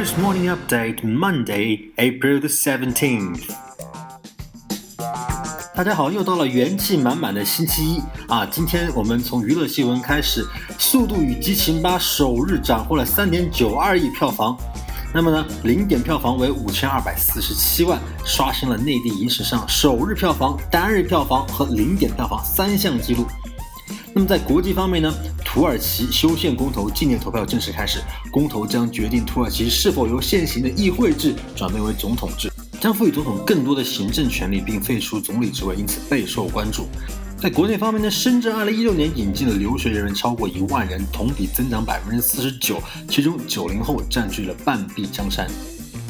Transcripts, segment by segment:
Chris Morning Update, Monday, April the seventeenth. 大家好，又到了元气满满的星期一啊！今天我们从娱乐新闻开始，《速度与激情八》首日斩获了三点九二亿票房，那么呢，零点票房为五千二百四十七万，刷新了内地影史上首日票房、单日票房和零点票房三项纪录。那么在国际方面呢，土耳其修宪公投纪念投票正式开始，公投将决定土耳其是否由现行的议会制转变为总统制，将赋予总统更多的行政权力，并废除总理职位，因此备受关注。在国内方面呢，深圳2016年引进的留学人员超过一万人，同比增长百分之四十九，其中九零后占据了半壁江山。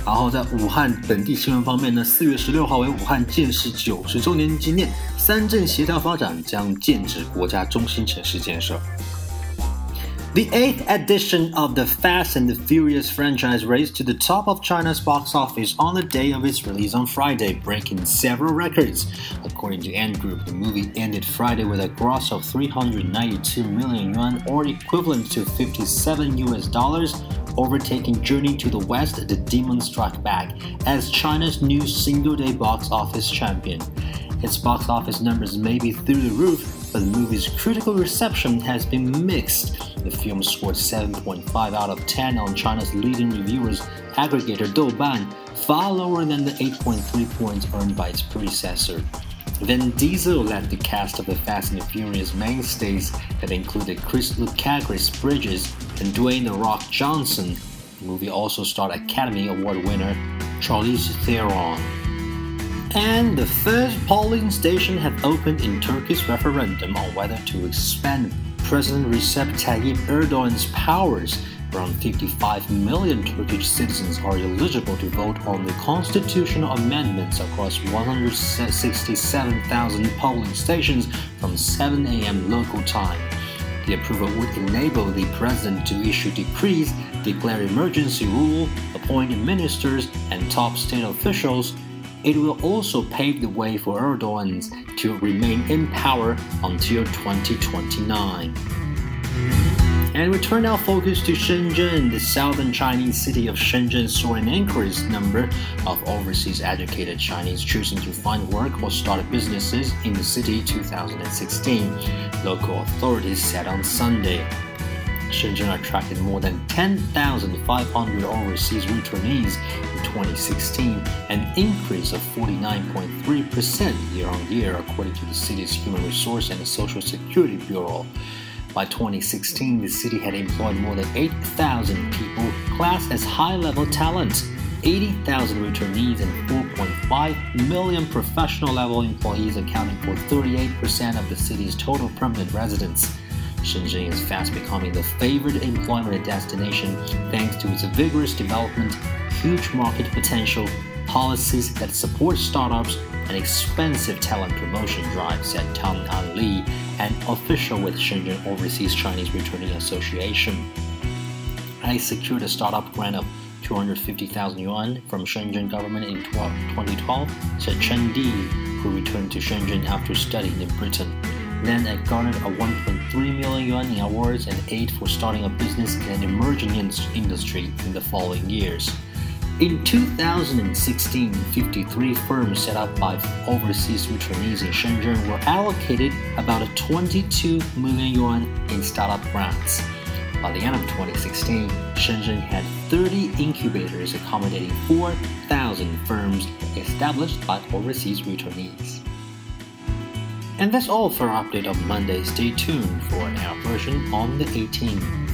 然后在武汉本地新闻方面呢，四月十六号为武汉建市九十周年纪念，三镇协调发展将建制国家中心城市建设。The eighth edition of the Fast and the Furious franchise raced to the top of China's box office on the day of its release on Friday, breaking several records. According to EntGroup, the movie ended Friday with a gross of 392 million yuan, or equivalent to 57 US dollars, overtaking Journey to the West, The Demon Strike Back, as China's new single day box office champion. Its box office numbers may be through the roof, but the movie's critical reception has been mixed. The film scored 7.5 out of 10 on China's leading reviewers aggregator Douban, far lower than the 8.3 points earned by its predecessor. Vin Diesel led the cast of the Fast and the Furious mainstays that included Chris Ludacris Bridges and Dwayne The Rock Johnson. The movie also starred Academy Award winner Charlize Theron. And the first polling station had opened in Turkey's referendum on whether to expand President Recep Tayyip Erdogan's powers. Around 55 million Turkish citizens are eligible to vote on the constitutional amendments across 167,000 polling stations from 7 a.m. local time. The approval would enable the president to issue decrees, declare emergency rule, appoint ministers and top state officials, it will also pave the way for Erdogan to remain in power until 2029. And we turn our focus to Shenzhen. The southern Chinese city of Shenzhen saw an increased number of overseas educated Chinese choosing to find work or start businesses in the city 2016, local authorities said on Sunday. Shenzhen attracted more than 10,500 overseas returnees in 2016, an increase of 49.3% year on year, according to the city's Human Resource and Social Security Bureau. By 2016, the city had employed more than 8,000 people classed as high level talent. 80,000 returnees and 4.5 million professional level employees accounting for 38% of the city's total permanent residents. Shenzhen is fast becoming the favored employment destination thanks to its vigorous development, huge market potential, policies that support startups, and expensive talent promotion drive, said Tang An Li, an official with Shenzhen Overseas Chinese Returning Association. I secured a startup grant of 250,000 yuan from Shenzhen government in 2012, said Chen Di, who returned to Shenzhen after studying in Britain. Then it garnered a 1.3 million yuan in awards and aid for starting a business in an emerging industry in the following years. In 2016, 53 firms set up by overseas returnees in Shenzhen were allocated about 22 million yuan in startup grants. By the end of 2016, Shenzhen had 30 incubators accommodating 4,000 firms established by overseas returnees. And that's all for our update of Monday. Stay tuned for our version on the 18th.